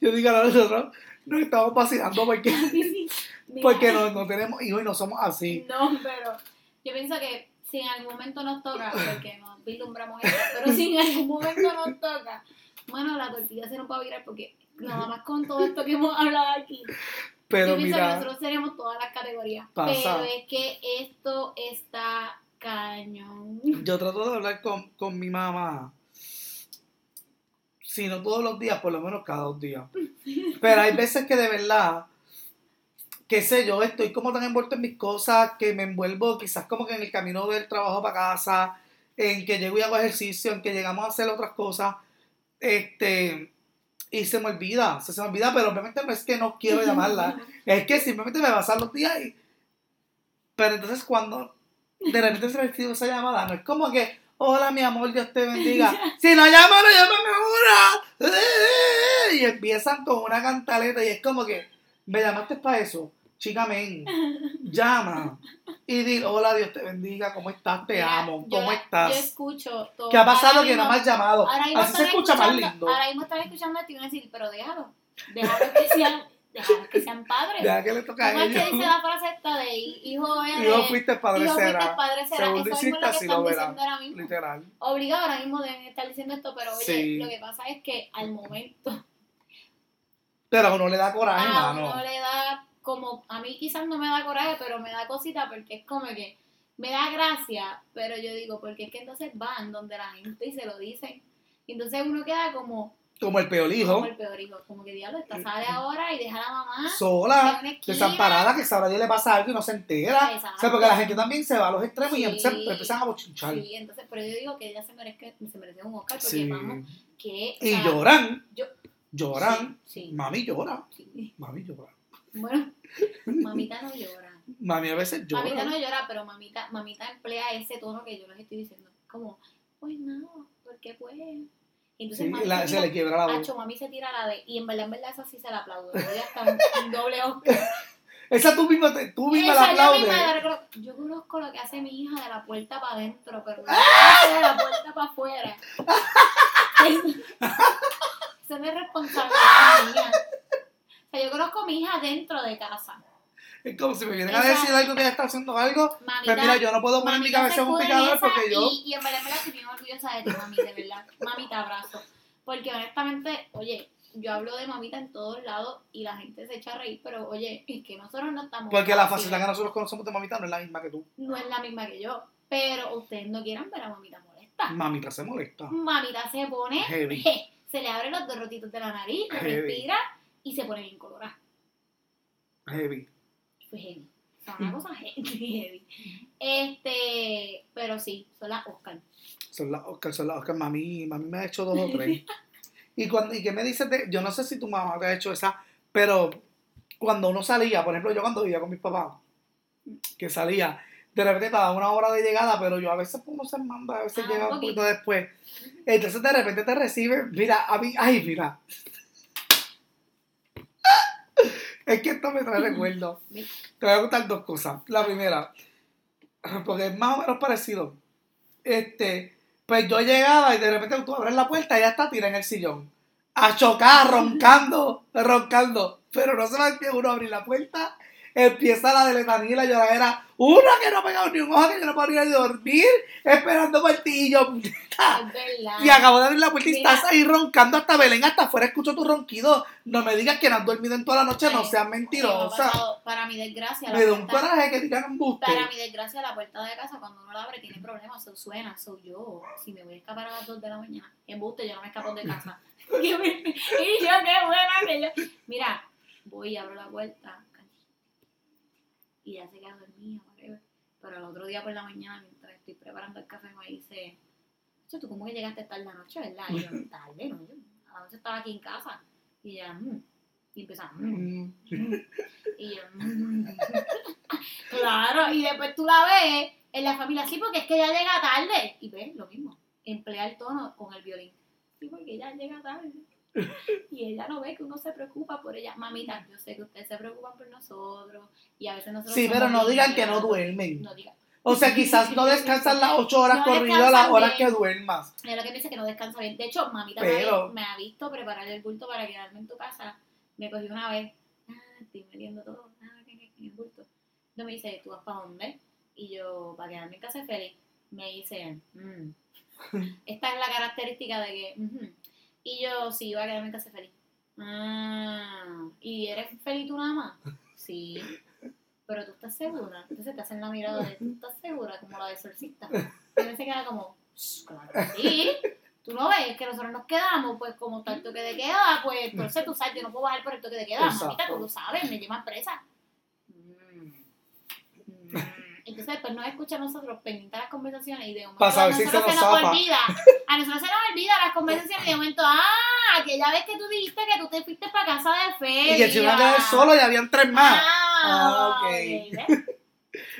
Yo digo a nosotros nos estamos vacilando porque, [LAUGHS] porque no, no tenemos hijos y no somos así. No, pero yo pienso que si en algún momento nos toca, porque nos vislumbramos esto, pero si en algún momento nos toca, bueno, la tortilla se nos va a virar porque nada más con todo esto que hemos hablado aquí, Pero yo mira, nosotros las categorías. Pasa. Pero es que esto está cañón. yo trato de hablar con, con mi mamá si no todos los días, por lo menos cada dos días. [LAUGHS] Pero hay veces que de verdad, qué sé yo, estoy como tan envuelto en mis cosas que me envuelvo quizás como que en el camino del trabajo para casa, en que llego y hago ejercicio, en que llegamos a hacer otras cosas, este, y se me olvida, se, se me olvida, pero obviamente no es que no quiero llamarla, es que simplemente me pasan los días y... Pero entonces cuando de repente se recibe esa llamada, no es como que, hola mi amor, Dios te bendiga. [LAUGHS] Si no llama, no llámame ahora. [LAUGHS] Y empiezan con una cantaleta y es como que, me llamaste para eso, chica men, llama y di, hola, Dios te bendiga, ¿cómo estás? Te Mira, amo, yo- ¿cómo Yo estás? escucho todo. ¿Qué ha pasado que no me has llamado? ahora mismo Así se escucha más lindo. Ahora mismo están escuchando esto y van a decir, pero déjalo. Déjalo que sean, déjalo que sean padres. Deja que le toca a ¿Cómo es que dice ellos. la frase esta de hijo es no fuiste padre hijo fuiste será. padre será? Según Eso hiciste, es lo que así están lo diciendo verán. ahora mismo. Literal. Obligado ahora mismo deben estar diciendo esto, pero oye, Sí. lo que pasa es que al momento Pero a uno le da coraje, a mano. uno le da como, a mí quizás no me da coraje, pero me da cosita porque es como que me da gracia, pero yo digo, porque es que entonces van donde la gente y se lo dicen. Y entonces uno queda como, Como el peor hijo. como el peor hijo, como que diablo, esta sale ahora y deja a la mamá. sola, desamparada, que sabrá Dios le pasa algo y no se entera. O sea, porque la gente también se va a los extremos y Sí. empiezan, empiezan a bochinchar. Sí, entonces, pero yo digo que ella se merece, se merece un Oscar porque Sí. vamos, que... o Y lloran, yo- lloran. Sí, Mami llora, mami llora. Bueno, mamita no llora. Mami a veces llora. Mamita no llora, pero mamita, mamita emplea ese tono que yo les estoy diciendo. Como, pues no, porque pues. Y entonces Sí, mami la- se, le quiebra la voz. Acho, mami se tira la de. Y en verdad, en verdad, eso sí se la aplaudo. Doy hasta un, doble Oscar. Esa tú misma, te- tú misma Esa la yo aplaudes. Yo conozco lo que hace mi hija de la puerta para adentro, pero no hace de la puerta para afuera. [LAUGHS] Esa no es responsabilidad mía. Yo conozco a mi hija dentro de casa. Es como si me vienen a decir algo que ella está haciendo algo. Mamita, Pues mira, yo no puedo poner mi Mamita cabeza en un picador porque yo. Y, y en verdad me la estoy bien orgullosa de ti, mami, de verdad. Mami, te abrazo. Porque honestamente, oye, yo hablo de mamita en todos lados y la gente se echa a reír, pero oye, es que nosotros no estamos. Porque la facilidad que nosotros conocemos de mamita no es la misma que tú. No es la misma que yo. Pero ustedes no quieran ver a mamita molesta. Mamita se molesta. Mamita se pone, Heavy. se le abren los dos rotitos de la nariz, Heavy. respira y se pone bien colorada. Heavy. Pues heavy. O sea, una cosa [LAUGHS] heavy, [LAUGHS] heavy. Este, pero sí, son las Oscar. Son las Oscar, son las Oscar. Mami, mami me ha hecho dos o tres. [LAUGHS] y, cuando, y qué me dices de, yo no sé si tu mamá te ha hecho esa, pero cuando uno salía, por ejemplo, yo cuando vivía con mis papás, que salía, de repente estaba una hora de llegada, pero yo a veces uno se manda, a veces Ah, llega un poquito. después. Entonces de repente te recibe, mira, a mí, ay, mira. Es que esto me trae recuerdo. Te voy a contar dos cosas. La primera, porque es más o menos parecido. Este, pues yo llegaba y de repente tú abres la puerta y ella está tirada en el sillón. A chocar, roncando, roncando. Pero no se va que uno abrir la puerta. Empieza la de letanía y la lloradera. Una que no ha pegado ni un ojo, que no podía dormir, esperando ti. [LAUGHS] Y acabo de abrir la puerta y Mira. estás ahí roncando hasta Belén, hasta afuera escucho tu ronquido. No me digas que no has dormido en toda la noche, no seas mentirosa. Para mi desgracia, la Me da un coraje que digan embuste. Para mi desgracia, la puerta de casa, cuando uno la abre, tiene problemas. Suena, soy yo. Si me voy a escapar a las 2 de la mañana, en buste, yo no me escapo de casa. [LAUGHS] [LAUGHS] y yo, qué buena que yo. Mira, voy abro la puerta. Y ya se queda dormida, whatever. Pero el otro día por la mañana, mientras estoy preparando el café, me dice: "Che, ¿Tú cómo que llegaste tarde la noche, verdad? Y yo, [LAUGHS] tarde, no. Yo a la noche estaba aquí en casa. Y ella, "Mm". Y empezaba, "Mm". Mm. [LAUGHS] Y yo, "Mm". [LAUGHS] claro, y después tú la ves en la familia, sí, porque es que ella llega tarde. Y ves, lo mismo, emplea el tono con el violín. Sí, porque ella llega tarde. [LAUGHS] Y ella no ve que uno se preocupa por ella. Mamita, yo sé que ustedes se preocupan por nosotros. Y a veces nosotros. Sí, pero no digan que no duermen. No digan. O sea, quizás no descansan las ocho horas No corridas, las horas bien. que duermas. Mira lo que piensa que no descansa bien. De hecho, mamita Pero- me, ha visto preparar el bulto para quedarme en tu casa. Me cogió una vez. Ah, estoy metiendo todo. Ah, ¿qué, qué, en el bulto. No me dice, ¿tú vas para dónde? Y yo, para quedarme en casa de Félix. Me dice, "Mm". [LAUGHS] esta es la característica de que. "Ujú". Y yo, sí, iba a quedarme en casa Félix. Ah, ¿y eres feliz tú nada más? Sí. Pero tú estás segura. Entonces te hacen la mirada de, ¿tú estás segura? Como la de exorcista. Y él se queda como, "Claro que sí. Tú no ves que nosotros nos quedamos, pues como el toque de queda, pues entonces tú sabes, yo no puedo bajar por el toque de queda, mamita, tú lo sabes, me llevan presa. Mm. Mm. Entonces, pues nos escucha a nosotros pendientes las conversaciones y de momento a saber si nosotros se se nos nos olvida, a nosotros se nos olvida las conversaciones y de momento, ah, aquella vez que tú dijiste que tú te fuiste para casa de feria. Y que se iban a quedar solo y habían tres más. Ah, Ah.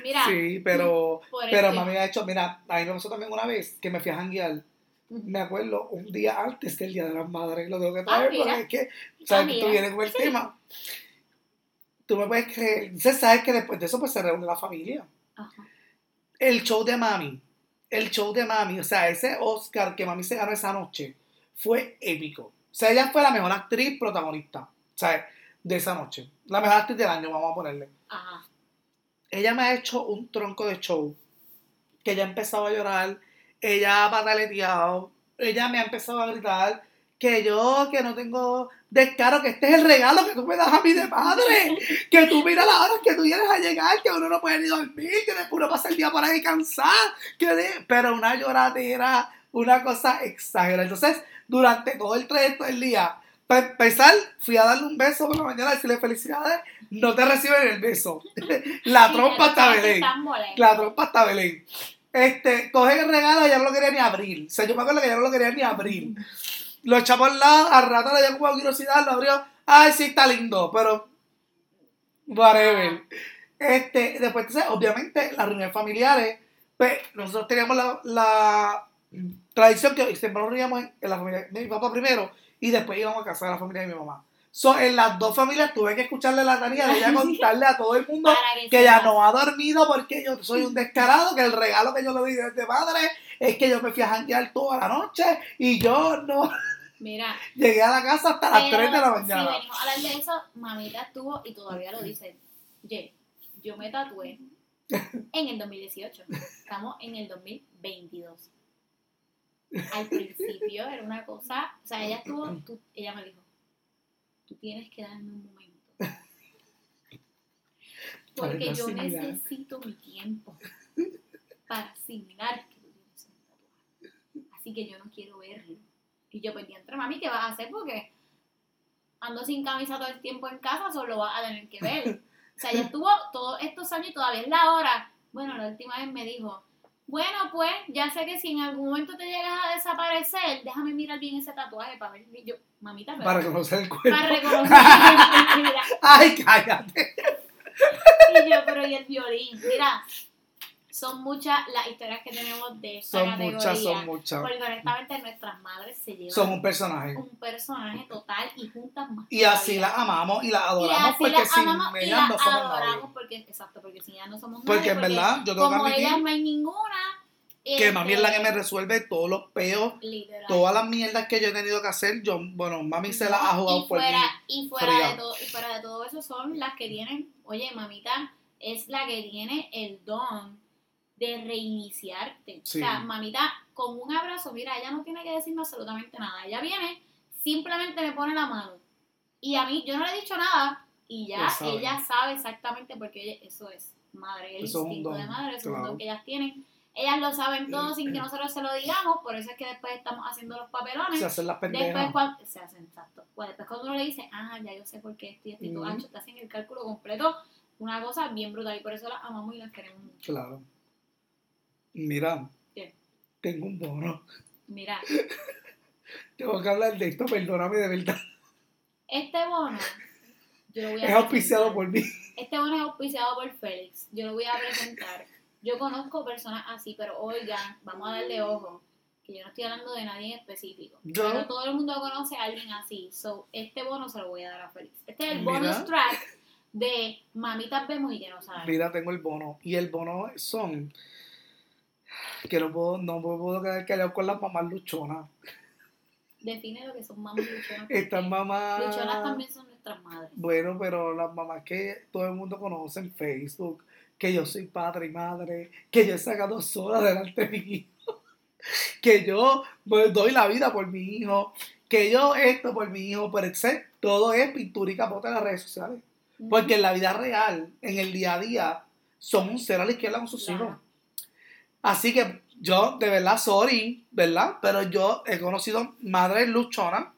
Mira, Sí, pero, pero mami me ha hecho, mira, a mí me pasó también una vez que me fui a janguear. Me acuerdo un día antes del Día de las Madres, lo tengo que traer Ah, mira. porque es que, sabes Ah, que tú vienes con el tema. Tú me puedes creer, entonces sabes que después de eso pues se reúne la familia. Ajá. El show de mami, el show de mami, o sea, ese Oscar que mami se ganó esa noche fue épico. O sea, ella fue la mejor actriz protagonista, ¿sabes? De esa noche. La mejor actriz del año, vamos a ponerle. Ajá. ella me ha hecho un tronco de show. Que ella ha empezado a llorar, ella ha pataleteado, ella me ha empezado a gritar que yo, que no tengo descaro, que este es el regalo que tú me das a mí de madre, [LAUGHS] que tú mira la hora que tú vienes a llegar, que uno no puede ni dormir, que después uno pasa el día por ahí cansado, que de- pero una lloradera, una cosa exagerada. Entonces, durante todo el trayecto del día, para empezar, fui a darle un beso por la mañana, a decirle felicidades, no te reciben el beso. [LAUGHS] La trompa está Belén. La trompa está Belén. Este, coge el regalo, ya no lo quería ni abrir. O sea, yo me acuerdo que ya no lo quería ni abrir. Lo echó por lado, al rato le dio como curiosidad, lo abrió. Ay, sí, está lindo, pero. Whatever. Este, después, entonces, obviamente, las reuniones familiares, pues, nosotros teníamos la, la tradición que siempre nos reuníamos en, en la familia de mi papá primero y después íbamos a casa de la familia de mi mamá. So, en las dos familias tuve que escucharle la tarea de ella contarle a todo el mundo [LAUGHS] que que ella no ha dormido porque yo soy un descarado, que el regalo que yo le di desde madre es que yo me fui a janguear toda la noche y yo no Mira, [LAUGHS] llegué a la casa hasta las pero 3 de la Si mañana. venimos a hablar de eso, mamita estuvo y todavía lo dice. Ye, yo me tatué en el 2018. Estamos en el 2022. Al principio era una cosa, o sea, ella estuvo, tú- ella me dijo, tú tienes que darme un momento. Porque yo necesito mi tiempo para asimilar que tú tienes un tatuaje. Así que yo no quiero verlo. Y yo pues entre mami, ¿qué vas a hacer? Porque ando sin camisa todo el tiempo en casa, solo vas a tener que ver. O sea, ella [LAUGHS] estuvo todos estos años y todavía es la hora. Bueno, la última vez me dijo, bueno, pues ya sé que si en algún momento te llegas a desaparecer, déjame mirar bien ese tatuaje para ver. Y yo, mamita, pero Para conocer el cuerpo. para reconocer. [LAUGHS] Mira, Ay, cállate. y yo, pero y el violín. Mira, son muchas las historias que tenemos de esta Son categoría. muchas, son muchas. Porque honestamente nuestras madres se llevan Son un personaje. un personaje total y juntas más. Y así las amamos y las Y adoramos así porque sin amamos y ellas las no somos adoramos nadie. porque, exacto, porque sin ellas no somos Porque nadie. en verdad, yo tengo que como admitir ellas no hay ninguna. Que mami es la que me este, resuelve todos los peos, Literal. todas las mierdas que yo he tenido que hacer. Yo, bueno, mami se las ha jugado y por fuera, mí. y fuera fría. de todo y fuera de todo eso son las que tienen oye mamita es la que tiene el don de reiniciarte Sí. o sea mamita con un abrazo mira ella no tiene que decirme absolutamente nada ella viene simplemente me pone la mano y a mí yo no le he dicho nada y ya Ella sabe. ella sabe exactamente porque ella- eso es madre el Eso instinto de madre es un claro. don que ellas tienen ellas lo saben todo sin que nosotros se lo digamos por eso es que después estamos haciendo los papelones Se hacen las Después pendejas. cuando, se hacen exacto. Pues después cuando uno le dice, ah, ya yo sé por qué esto y esto y tú, Ujú. ancho, te hacen el cálculo completo, una cosa bien brutal y por eso las amamos y las queremos mucho. Claro. Mira, ¿Qué? tengo un bono. Mira, [LAUGHS] Tengo que hablar de esto, perdóname de verdad. este bono, yo lo voy a Es auspiciado por mí. Este bono es auspiciado por Félix. Yo lo voy a presentar. Yo conozco personas así, pero oigan, vamos a darle ojo. Que yo no estoy hablando de nadie en específico. Yo- Pero todo el mundo conoce a alguien así. So, este bono se lo voy a dar a Félix. Este es el Mira. bonus track de Mamitas Vemos y que no saben. Mira, tengo el bono. Y el bono son. Que no puedo, no me puedo quedar callado con las mamás luchonas. Define lo que son mamás luchonas. Estas mamás. Luchonas también son nuestras madres. Bueno, pero las mamás que todo el mundo conoce en Facebook, que yo soy padre y madre, que yo he sacado sola delante de mi hijo, [LAUGHS] que yo pues, doy la vida por mi hijo, que yo esto por mi hijo, pero etc. Todo es pintura y capota en las redes sociales. Porque en la vida real, en el día a día, son un cero a la izquierda con sus Claro. hijos. Así que yo, de verdad, sorry, ¿verdad? Pero yo he conocido madres luchonas,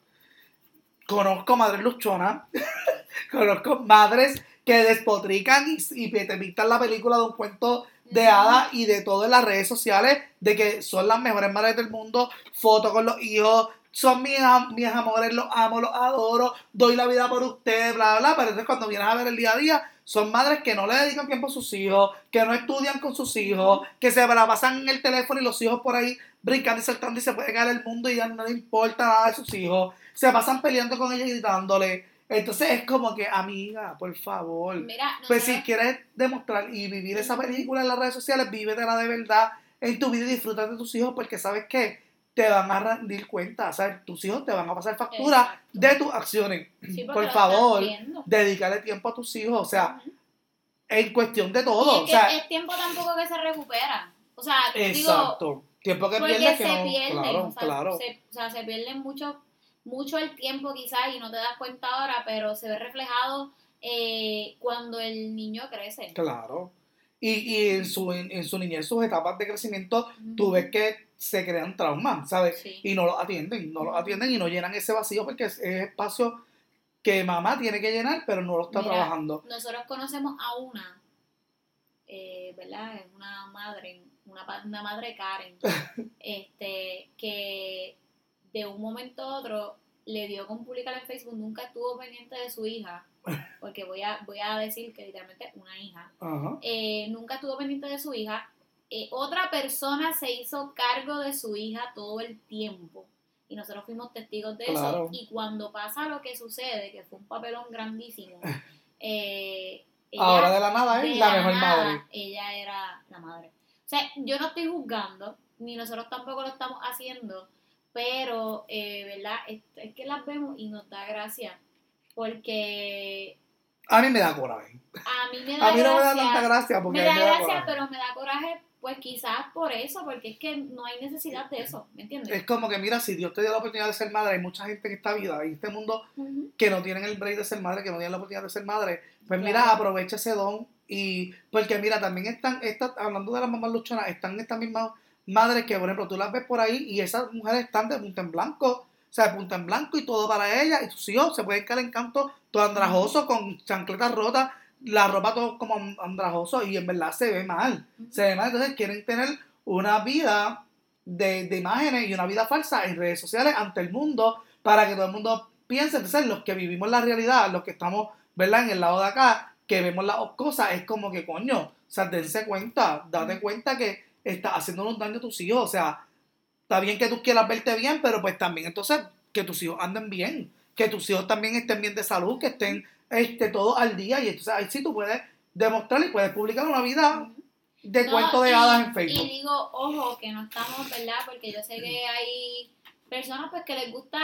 conozco madres luchonas, [LAUGHS] conozco madres que despotrican y, y te pintan la película de un cuento de hadas y de todo en las redes sociales, de que son las mejores madres del mundo, fotos con los hijos, son mis, mis amores, los amo, los adoro, doy la vida por ustedes, bla, bla, bla, pero entonces cuando vienes a ver el día a día, son madres que no le dedican tiempo a sus hijos, que no estudian con sus hijos, que se la pasan en el teléfono y los hijos por ahí brincando y saltando y se puede caer el mundo y ya no le importa nada de sus hijos, se pasan peleando con ellos y gritándole. Entonces es como que, amiga, por favor. Mira, Pues si quieres demostrar y vivir esa película en las redes sociales, vívetela de verdad en tu vida y disfruta de tus hijos porque sabes que te van a rendir cuenta, o sea, tus hijos te van a pasar factura Exacto. de tus acciones. Sí, Por favor, dedicarle tiempo a tus hijos, o sea, Ujú. en cuestión de Y todo, es o sea, es tiempo tampoco que se recupera. O sea, digo, exacto. Tiempo que pierdes se que no, pierden, claro, o sea, claro. Se, o sea, se pierden mucho, mucho el tiempo quizás y no te das cuenta ahora, pero se ve reflejado eh, cuando el niño crece. Claro. Y, y en, su, en, en su niñez, sus etapas de crecimiento, tú Ujú. ves que se crean traumas, ¿sabes? Sí. y no lo atienden, no lo atienden y no llenan ese vacío porque es, es espacio que mamá tiene que llenar, pero no lo está Mira, trabajando. Nosotros conocemos a una, eh, ¿verdad? Es una madre, una, madre Karen, [LAUGHS] este, que de un momento a otro le dio con publicar en Facebook, nunca estuvo pendiente de su hija, [LAUGHS] porque voy a, voy a decir que literalmente una hija, eh, nunca estuvo pendiente de su hija. Eh, otra persona se hizo cargo de su hija todo el tiempo. Y nosotros fuimos testigos de Claro. eso. Y cuando pasa lo que sucede, que fue un papelón grandísimo, [LAUGHS] eh, ella- Ahora de la nada es de la mejor nada, madre. Ella era la madre. O sea, yo no estoy juzgando, ni nosotros tampoco lo estamos haciendo, pero, eh, ¿verdad? Es, es que las vemos y nos da gracia. Porque A mí me da coraje. a mí me da A mí no me da tanta gracia porque me da me da gracia, coraje. pero me da coraje, pues quizás por eso, porque es que no hay necesidad de eso, ¿me entiendes? Es como que, mira, si Dios te dio la oportunidad de ser madre, hay mucha gente en esta vida, en este mundo, que no tienen el break de ser madre, que no tienen la oportunidad de ser madre. Pues mira, aprovecha ese don y porque mira, también están, estas, hablando de las mamás luchonas, están estas mismas madres que, por ejemplo, tú las ves por ahí y esas mujeres están de punta en blanco, o sea, de punta en blanco y todo para ellas, y sus hijos se pueden caer en canto todo andrajoso, con chancletas rotas, la ropa todo como andrajoso, y en verdad se ve mal, se ve mal, entonces quieren tener una vida de, de imágenes y una vida falsa en redes sociales ante el mundo para que todo el mundo piense, entonces los que vivimos la realidad, los que estamos, ¿verdad? En el lado de acá, que vemos las cosas, es como que coño, o sea, dense cuenta, date cuenta que estás haciendo un daño a tus hijos, o sea, está bien que tú quieras verte bien, pero pues también entonces que tus hijos anden bien, que tus hijos también estén bien de salud, que estén este, todos al día, y entonces ahí sí tú puedes demostrar y puedes publicar una vida de No, cuento de y- hadas en Facebook. Y digo, ojo, que no estamos, ¿verdad? Porque yo sé que hay personas pues que les gusta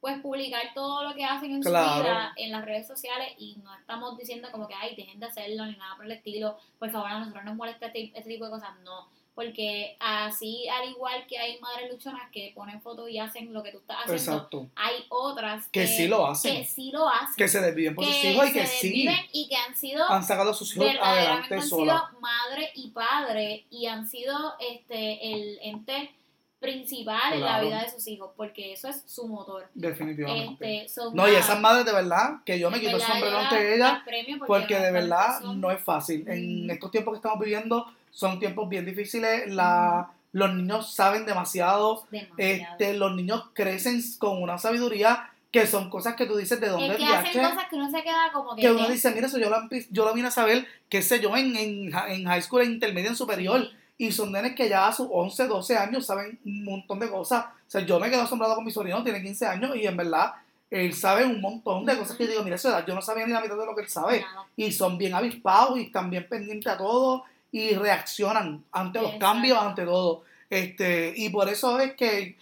pues publicar todo lo que hacen en Claro. su vida en las redes sociales y no estamos diciendo como que, ay, dejen de hacerlo ni nada por el estilo, por favor a nosotros nos molesta este, este tipo de cosas, no. Porque así, al igual que hay madres luchonas que ponen fotos y hacen lo que tú estás haciendo, Exacto. hay otras Que sí lo hacen. que sí lo hacen. Que se desviven por sus hijos y que sí y que han sido han sacado a sus hijos adelante han sola. sido madre y padre y han sido este el ente principal en la vida de sus hijos porque eso es su motor Definitivamente. este No, y esas madres de verdad, que yo me quito el sombrero ante las- ellas, porque de verdad son- no es fácil. En estos tiempos que estamos viviendo son tiempos bien difíciles. La, los niños saben demasiado. demasiado. Este, los niños crecen con una sabiduría que son cosas que tú dices de dónde es que hacen viaje. cosas que uno se queda como que Que uno ¿qué? dice, mira, eso yo lo, yo lo vine a saber, qué sé yo, en, en, en high school, en intermedio, en superior. Sí. Y son nenes que ya a sus 11, 12 años saben un montón de cosas. O sea, yo me quedo asombrado con mi sobrino, tiene 15 años y en verdad él sabe un montón de cosas que yo digo, mira, esa edad, yo no sabía ni la mitad de lo que él sabe. Y son bien avispados y están bien pendientes a todo y reaccionan ante los cambios, ante todo. Este, y por eso es que,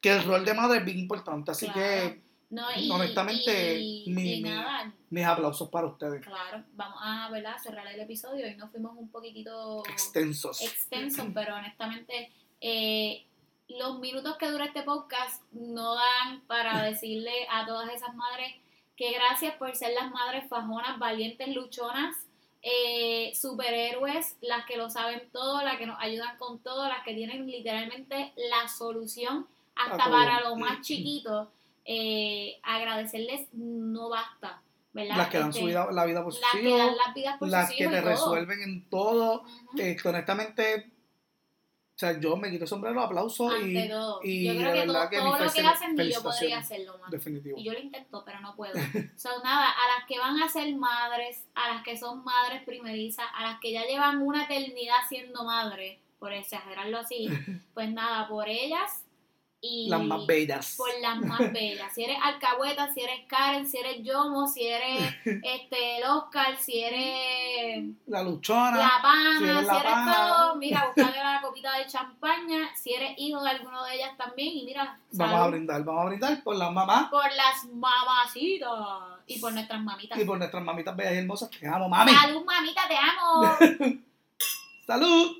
que el rol de madre es bien importante. Así Claro. que no, y, honestamente, y- mi- y mi- nada mis aplausos para ustedes. claro vamos a ¿verdad? cerrar el episodio y nos fuimos un poquitito Extensos. extenso, [CLEARS THROAT] pero honestamente eh, los minutos que dura este podcast no dan para [LAUGHS] decirle a todas esas madres que gracias por ser las madres fajonas, valientes, luchonas, eh, superhéroes, las que lo saben todo, las que nos ayudan con todo, las que tienen literalmente la solución hasta para lo más [CLEARS THROAT] chiquito. Eh, agradecerles no basta, ¿verdad? Las que dan Este, su vida, la vida por sus las que dan las vidas por las sus que hijos te resuelven en todo. Eh, que honestamente, o sea, yo me quito el sombrero, aplauso Ante y todo. y yo creo que todo, verdad que todo lo que hacen ni yo podría hacerlo más. definitivo. Y yo lo intento, pero no puedo. So, nada, a las que van a ser madres, a las que son madres primerizas, a las que ya llevan una eternidad siendo madres, por exagerarlo así, [LAUGHS] pues nada, por ellas y Las más bellas. por las más bellas. Si eres alcahueta, si eres Karen, si eres Yomo, si eres [LAUGHS] este el Oscar, si eres La luchona. la pana, si si eres pana. todo, mira, [LAUGHS] buscale la copita de champaña, si eres hijo de alguno de ellas también, y mira, Vamos a brindar, vamos a brindar por las mamás por las mamacitas y por nuestras mamitas. y por nuestras mamitas bellas y hermosas. Te amo, mami. Salud, mamita, te amo. [LAUGHS] Salud.